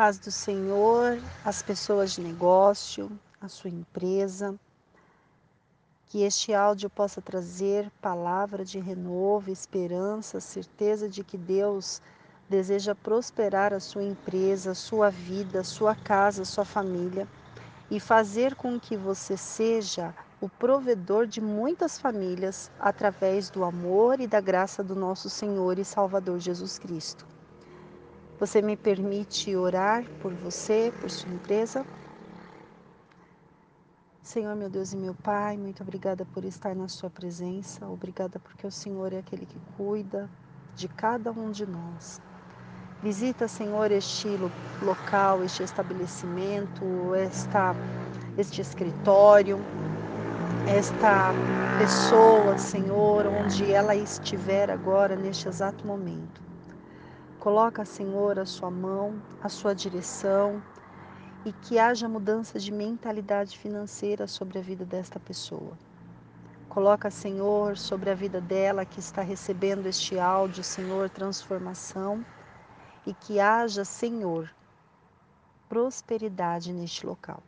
paz do Senhor, as pessoas de negócio, a sua empresa. Que este áudio possa trazer palavra de renovo, esperança, certeza de que Deus deseja prosperar a sua empresa, a sua vida, a sua casa, a sua família e fazer com que você seja o provedor de muitas famílias através do amor e da graça do nosso Senhor e Salvador Jesus Cristo. Você me permite orar por você, por sua empresa? Senhor, meu Deus e meu Pai, muito obrigada por estar na Sua presença. Obrigada porque o Senhor é aquele que cuida de cada um de nós. Visita, Senhor, este local, este estabelecimento, esta, este escritório, esta pessoa, Senhor, onde ela estiver agora, neste exato momento. Coloca, Senhor, a sua mão, a sua direção e que haja mudança de mentalidade financeira sobre a vida desta pessoa. Coloca, Senhor, sobre a vida dela que está recebendo este áudio, Senhor, transformação e que haja, Senhor, prosperidade neste local.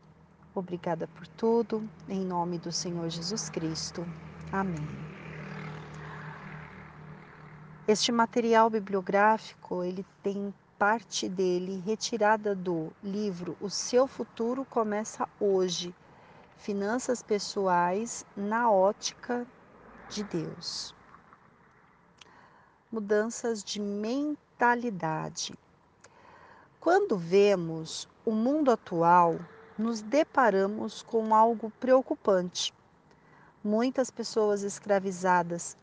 Obrigada por tudo, em nome do Senhor Jesus Cristo. Amém. Este material bibliográfico, ele tem parte dele retirada do livro O Seu Futuro Começa Hoje, Finanças Pessoais na Ótica de Deus. Mudanças de mentalidade. Quando vemos o mundo atual, nos deparamos com algo preocupante. Muitas pessoas escravizadas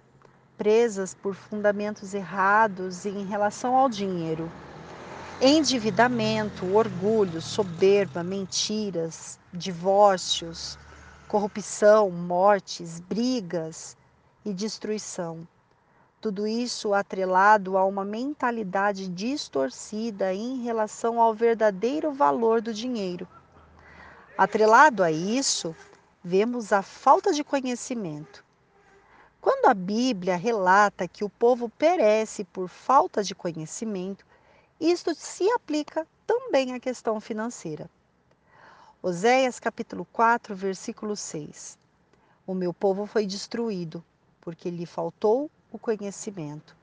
presas por fundamentos errados em relação ao dinheiro. Endividamento, orgulho, soberba, mentiras, divórcios, corrupção, mortes, brigas e destruição. Tudo isso atrelado a uma mentalidade distorcida em relação ao verdadeiro valor do dinheiro. Atrelado a isso, vemos a falta de conhecimento quando a Bíblia relata que o povo perece por falta de conhecimento, isto se aplica também à questão financeira. Oséias capítulo 4, versículo 6. O meu povo foi destruído, porque lhe faltou o conhecimento.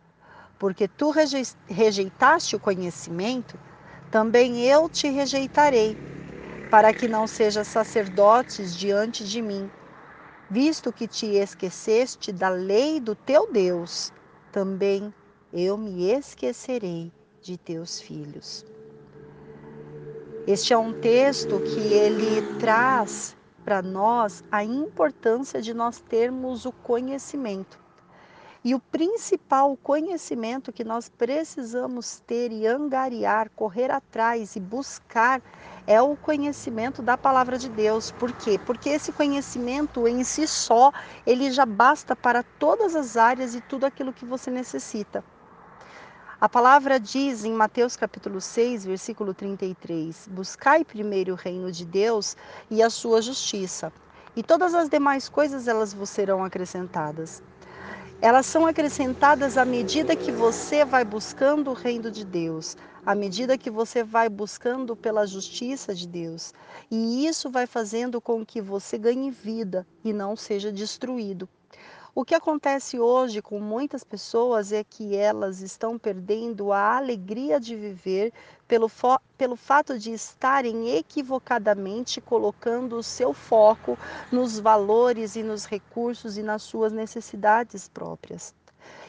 Porque tu rejeitaste o conhecimento, também eu te rejeitarei, para que não sejas sacerdotes diante de mim visto que te esqueceste da lei do teu Deus, também eu me esquecerei de teus filhos. Este é um texto que ele traz para nós a importância de nós termos o conhecimento. E o principal conhecimento que nós precisamos ter e angariar, correr atrás e buscar é o conhecimento da palavra de Deus. Por quê? Porque esse conhecimento em si só, ele já basta para todas as áreas e tudo aquilo que você necessita. A palavra diz em Mateus capítulo 6, versículo 33: Buscai primeiro o reino de Deus e a sua justiça, e todas as demais coisas elas vos serão acrescentadas elas são acrescentadas à medida que você vai buscando o reino de Deus, à medida que você vai buscando pela justiça de Deus. E isso vai fazendo com que você ganhe vida e não seja destruído. O que acontece hoje com muitas pessoas é que elas estão perdendo a alegria de viver pelo, pelo fato de estarem equivocadamente colocando o seu foco nos valores e nos recursos e nas suas necessidades próprias.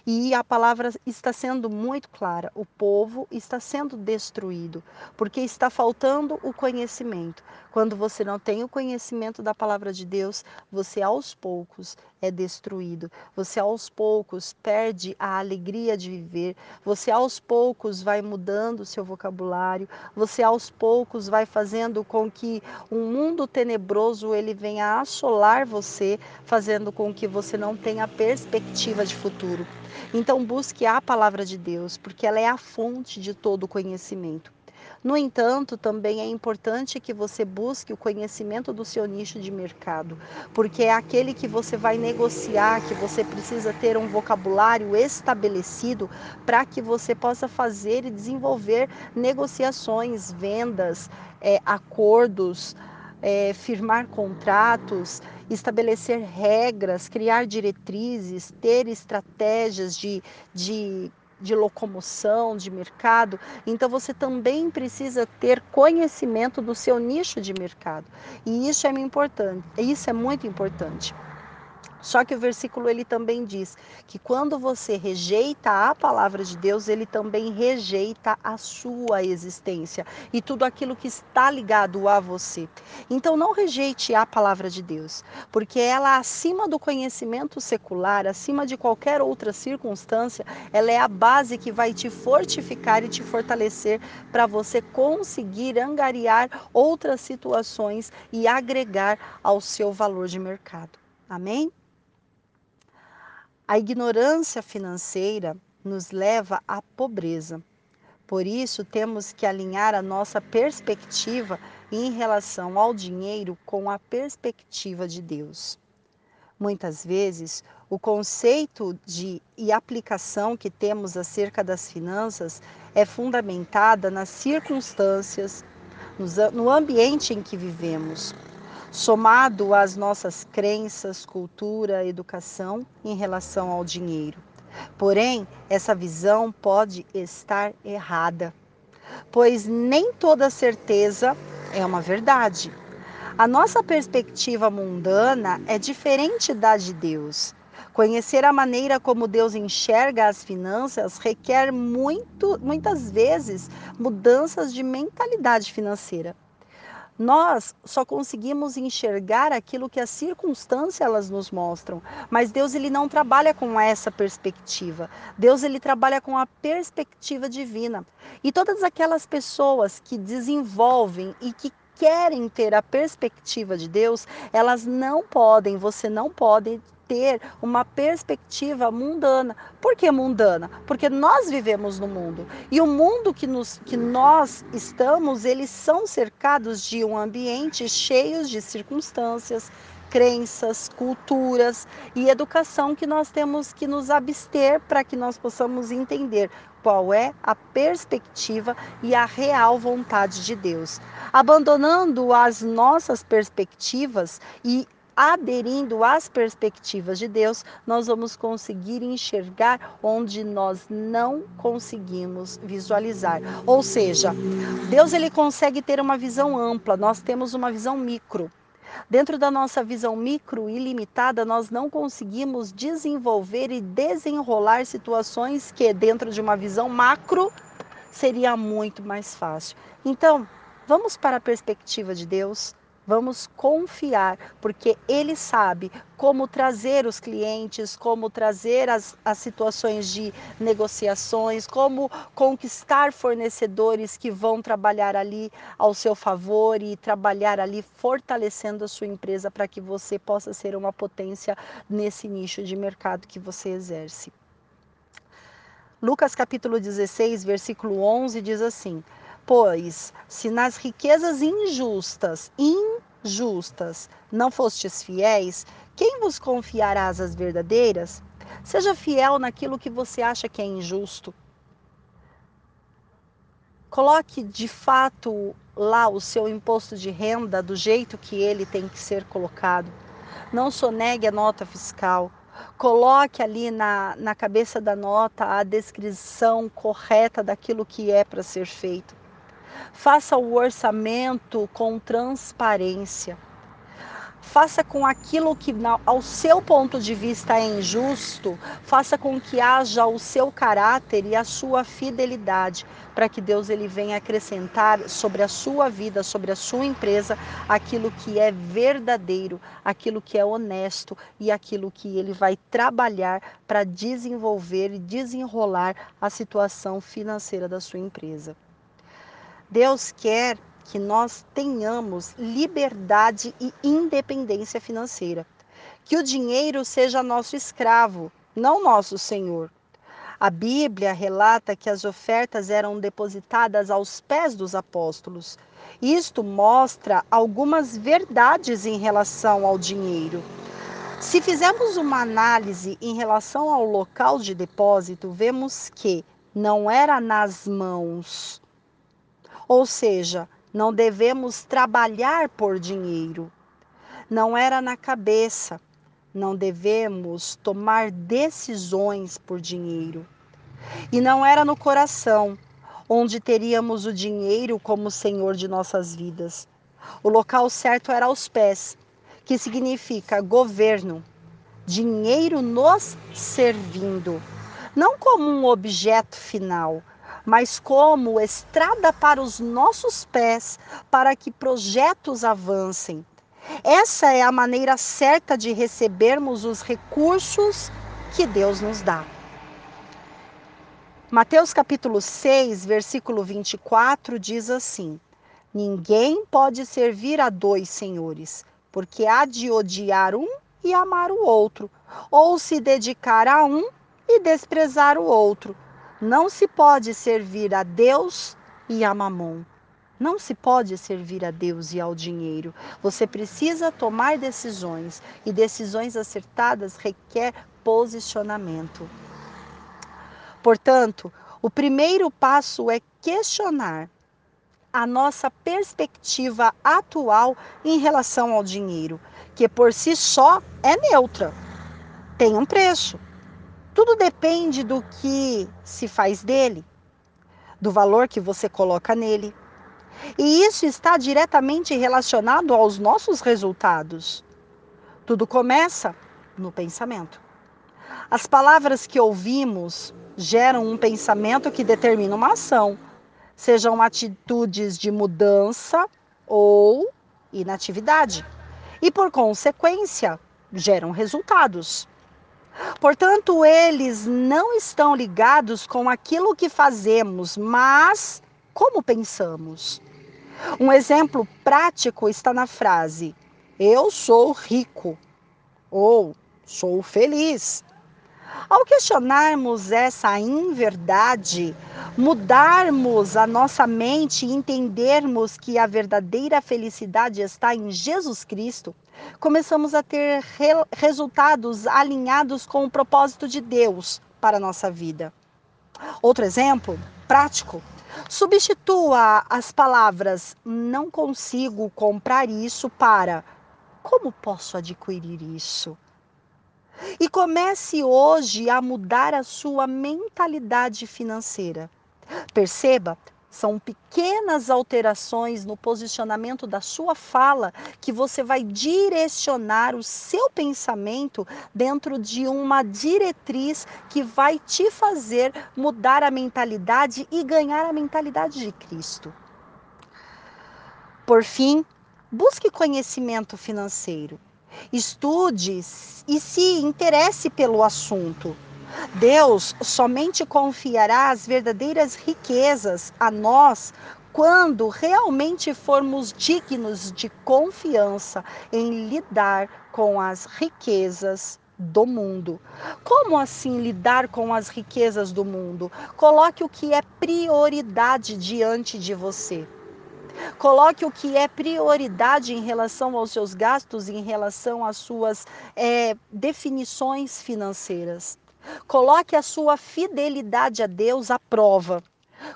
E a palavra está sendo muito clara: o povo está sendo destruído, porque está faltando o conhecimento. Quando você não tem o conhecimento da palavra de Deus, você aos poucos é destruído. Você aos poucos perde a alegria de viver. Você aos poucos vai mudando o seu vocabulário. Você aos poucos vai fazendo com que um mundo tenebroso ele venha assolar você, fazendo com que você não tenha perspectiva de futuro. Então busque a palavra de Deus, porque ela é a fonte de todo conhecimento. No entanto, também é importante que você busque o conhecimento do seu nicho de mercado, porque é aquele que você vai negociar, que você precisa ter um vocabulário estabelecido para que você possa fazer e desenvolver negociações, vendas, é, acordos, é, firmar contratos, estabelecer regras, criar diretrizes, ter estratégias de, de de locomoção, de mercado, então você também precisa ter conhecimento do seu nicho de mercado. E isso é importante, isso é muito importante. Só que o versículo ele também diz que quando você rejeita a palavra de Deus, ele também rejeita a sua existência e tudo aquilo que está ligado a você. Então não rejeite a palavra de Deus, porque ela acima do conhecimento secular, acima de qualquer outra circunstância, ela é a base que vai te fortificar e te fortalecer para você conseguir angariar outras situações e agregar ao seu valor de mercado. Amém? A ignorância financeira nos leva à pobreza. Por isso, temos que alinhar a nossa perspectiva em relação ao dinheiro com a perspectiva de Deus. Muitas vezes, o conceito de e aplicação que temos acerca das finanças é fundamentada nas circunstâncias, no ambiente em que vivemos somado às nossas crenças, cultura, educação em relação ao dinheiro. Porém, essa visão pode estar errada, pois nem toda certeza é uma verdade. A nossa perspectiva mundana é diferente da de Deus. Conhecer a maneira como Deus enxerga as finanças requer muito, muitas vezes mudanças de mentalidade financeira. Nós só conseguimos enxergar aquilo que as circunstâncias elas nos mostram, mas Deus ele não trabalha com essa perspectiva. Deus ele trabalha com a perspectiva divina. E todas aquelas pessoas que desenvolvem e que querem ter a perspectiva de Deus, elas não podem, você não pode ter uma perspectiva mundana. Por que mundana? Porque nós vivemos no mundo. E o mundo que, nos, que nós estamos, eles são cercados de um ambiente cheio de circunstâncias, crenças, culturas e educação que nós temos que nos abster para que nós possamos entender qual é a perspectiva e a real vontade de Deus. Abandonando as nossas perspectivas e aderindo às perspectivas de Deus, nós vamos conseguir enxergar onde nós não conseguimos visualizar. Ou seja, Deus ele consegue ter uma visão ampla, nós temos uma visão micro. Dentro da nossa visão micro e limitada, nós não conseguimos desenvolver e desenrolar situações que, dentro de uma visão macro, seria muito mais fácil. Então, vamos para a perspectiva de Deus, Vamos confiar, porque Ele sabe como trazer os clientes, como trazer as, as situações de negociações, como conquistar fornecedores que vão trabalhar ali ao seu favor e trabalhar ali fortalecendo a sua empresa para que você possa ser uma potência nesse nicho de mercado que você exerce. Lucas capítulo 16, versículo 11 diz assim: Pois, se nas riquezas injustas, injustas, não fostes fiéis, quem vos confiará as verdadeiras? Seja fiel naquilo que você acha que é injusto. Coloque de fato lá o seu imposto de renda do jeito que ele tem que ser colocado. Não sonegue a nota fiscal. Coloque ali na, na cabeça da nota a descrição correta daquilo que é para ser feito. Faça o orçamento com transparência. Faça com aquilo que, ao seu ponto de vista, é injusto, faça com que haja o seu caráter e a sua fidelidade, para que Deus ele venha acrescentar sobre a sua vida, sobre a sua empresa, aquilo que é verdadeiro, aquilo que é honesto e aquilo que ele vai trabalhar para desenvolver e desenrolar a situação financeira da sua empresa. Deus quer que nós tenhamos liberdade e independência financeira. Que o dinheiro seja nosso escravo, não nosso senhor. A Bíblia relata que as ofertas eram depositadas aos pés dos apóstolos. Isto mostra algumas verdades em relação ao dinheiro. Se fizermos uma análise em relação ao local de depósito, vemos que não era nas mãos. Ou seja, não devemos trabalhar por dinheiro. Não era na cabeça. Não devemos tomar decisões por dinheiro. E não era no coração, onde teríamos o dinheiro como senhor de nossas vidas. O local certo era aos pés, que significa governo, dinheiro nos servindo, não como um objeto final, mas como estrada para os nossos pés, para que projetos avancem. Essa é a maneira certa de recebermos os recursos que Deus nos dá. Mateus capítulo 6, versículo 24 diz assim: Ninguém pode servir a dois senhores, porque há de odiar um e amar o outro, ou se dedicar a um e desprezar o outro. Não se pode servir a Deus e a Mamon. Não se pode servir a Deus e ao dinheiro. Você precisa tomar decisões e decisões acertadas requer posicionamento. Portanto, o primeiro passo é questionar a nossa perspectiva atual em relação ao dinheiro, que por si só é neutra. Tem um preço. Tudo depende do que se faz dele, do valor que você coloca nele. E isso está diretamente relacionado aos nossos resultados. Tudo começa no pensamento. As palavras que ouvimos geram um pensamento que determina uma ação, sejam atitudes de mudança ou inatividade. E por consequência, geram resultados. Portanto, eles não estão ligados com aquilo que fazemos, mas como pensamos. Um exemplo prático está na frase: Eu sou rico ou sou feliz. Ao questionarmos essa inverdade, mudarmos a nossa mente e entendermos que a verdadeira felicidade está em Jesus Cristo, começamos a ter re resultados alinhados com o propósito de Deus para a nossa vida. Outro exemplo prático. Substitua as palavras não consigo comprar isso para como posso adquirir isso? E comece hoje a mudar a sua mentalidade financeira. Perceba, são pequenas alterações no posicionamento da sua fala que você vai direcionar o seu pensamento dentro de uma diretriz que vai te fazer mudar a mentalidade e ganhar a mentalidade de Cristo. Por fim, busque conhecimento financeiro. Estude e se interesse pelo assunto. Deus somente confiará as verdadeiras riquezas a nós quando realmente formos dignos de confiança em lidar com as riquezas do mundo. Como assim lidar com as riquezas do mundo? Coloque o que é prioridade diante de você. Coloque o que é prioridade em relação aos seus gastos, em relação às suas é, definições financeiras. Coloque a sua fidelidade a Deus à prova.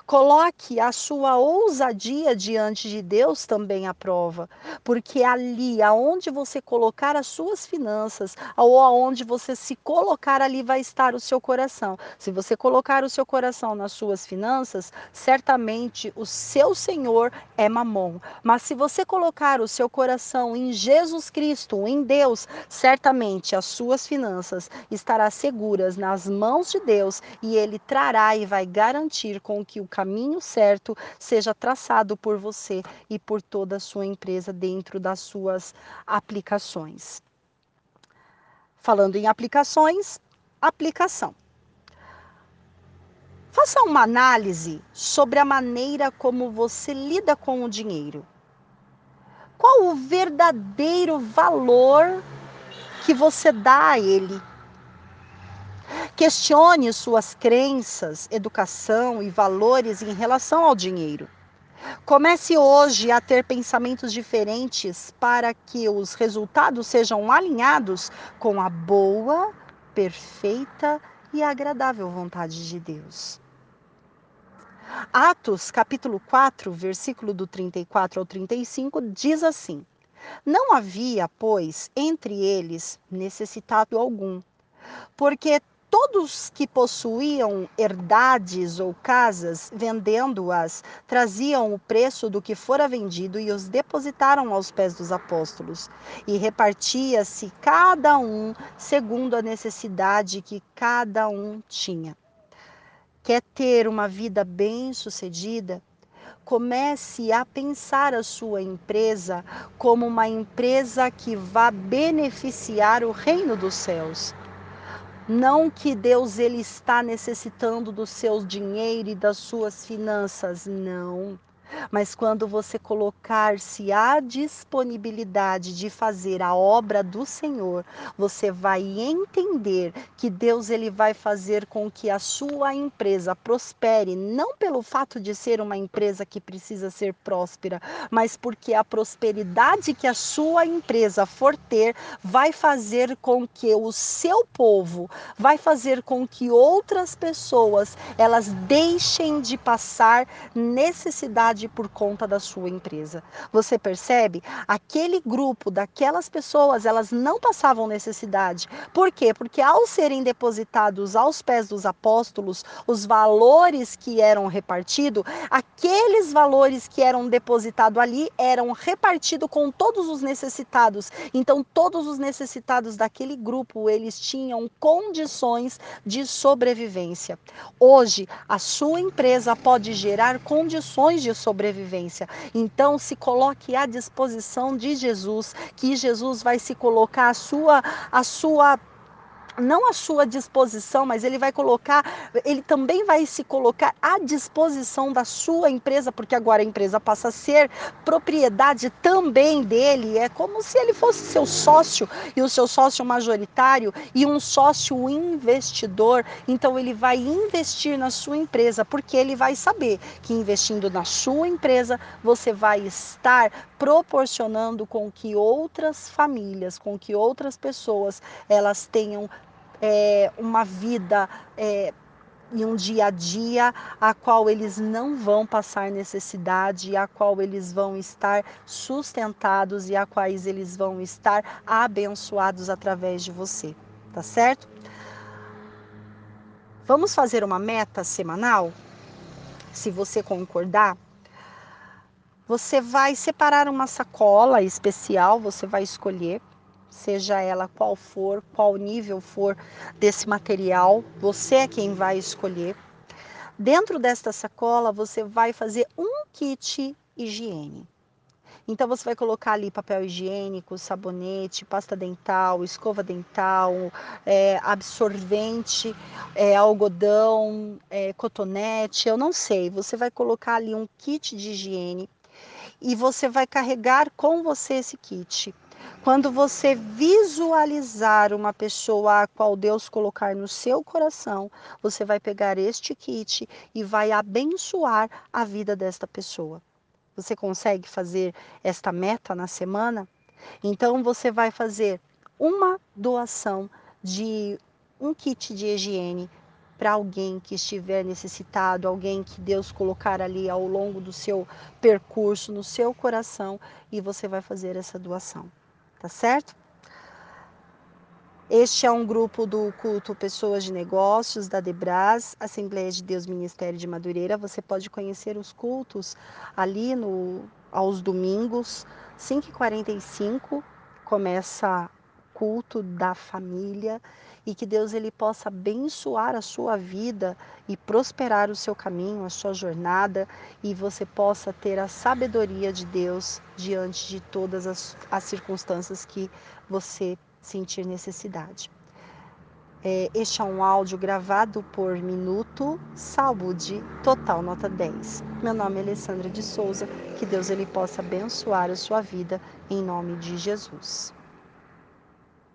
Coloque a sua ousadia diante de Deus também à prova, porque ali, aonde você colocar as suas finanças, ou aonde você se colocar, ali vai estar o seu coração. Se você colocar o seu coração nas suas finanças, certamente o seu Senhor é mamon. Mas se você colocar o seu coração em Jesus Cristo, em Deus, certamente as suas finanças estarão seguras nas mãos de Deus e ele trará e vai garantir com que o caminho certo seja traçado por você e por toda a sua empresa dentro das suas aplicações. Falando em aplicações, aplicação. Faça uma análise sobre a maneira como você lida com o dinheiro. Qual o verdadeiro valor que você dá a ele? Questione suas crenças, educação e valores em relação ao dinheiro. Comece hoje a ter pensamentos diferentes para que os resultados sejam alinhados com a boa, perfeita e agradável vontade de Deus. Atos, capítulo 4, versículo do 34 ao 35, diz assim: Não havia, pois, entre eles necessitado algum, porque todos que possuíam herdades ou casas, vendendo-as, traziam o preço do que fora vendido e os depositaram aos pés dos apóstolos. E repartia-se cada um segundo a necessidade que cada um tinha quer ter uma vida bem-sucedida, comece a pensar a sua empresa como uma empresa que vá beneficiar o reino dos céus. Não que Deus ele está necessitando do seu dinheiro e das suas finanças, não. Mas quando você colocar-se à disponibilidade de fazer a obra do Senhor, você vai entender que Deus ele vai fazer com que a sua empresa prospere, não pelo fato de ser uma empresa que precisa ser próspera, mas porque a prosperidade que a sua empresa for ter vai fazer com que o seu povo, vai fazer com que outras pessoas elas deixem de passar necessidade por conta da sua empresa. Você percebe? Aquele grupo daquelas pessoas, elas não passavam necessidade. Por quê? Porque ao serem depositados aos pés dos apóstolos os valores que eram repartidos, aqueles valores que eram depositados ali eram repartidos com todos os necessitados. Então todos os necessitados daquele grupo, eles tinham condições de sobrevivência. Hoje, a sua empresa pode gerar condições de sobrevivência sobrevivência. Então, se coloque à disposição de Jesus, que Jesus vai se colocar a sua a sua não à sua disposição, mas ele vai colocar, ele também vai se colocar à disposição da sua empresa, porque agora a empresa passa a ser propriedade também dele. É como se ele fosse seu sócio e o seu sócio majoritário e um sócio investidor. Então ele vai investir na sua empresa, porque ele vai saber que investindo na sua empresa, você vai estar proporcionando com que outras famílias, com que outras pessoas, elas tenham é, uma vida é, e um dia a dia a qual eles não vão passar necessidade, a qual eles vão estar sustentados e a quais eles vão estar abençoados através de você, tá certo? Vamos fazer uma meta semanal? Se você concordar, você vai separar uma sacola especial, você vai escolher seja ela qual for, qual nível for desse material, você é quem vai escolher. Dentro desta sacola, você vai fazer um kit higiene. Então você vai colocar ali papel higiênico, sabonete, pasta dental, escova dental, é, absorvente, é, algodão, é, cotonete, eu não sei. Você vai colocar ali um kit de higiene e você vai carregar com você esse kit. Quando você visualizar uma pessoa a qual Deus colocar no seu coração, você vai pegar este kit e vai abençoar a vida desta pessoa. Você consegue fazer esta meta na semana? Então você vai fazer uma doação de um kit de higiene para alguém que estiver necessitado, alguém que Deus colocar ali ao longo do seu percurso, no seu coração, e você vai fazer essa doação tá certo? Este é um grupo do culto Pessoas de Negócios da Debras, Assembleia de Deus Ministério de Madureira. Você pode conhecer os cultos ali no aos domingos, 5h45 começa culto da família e que Deus ele possa abençoar a sua vida e prosperar o seu caminho, a sua jornada e você possa ter a sabedoria de Deus diante de todas as, as circunstâncias que você sentir necessidade. É, este é um áudio gravado por Minuto Saúde Total Nota 10. Meu nome é Alessandra de Souza. Que Deus ele possa abençoar a sua vida em nome de Jesus.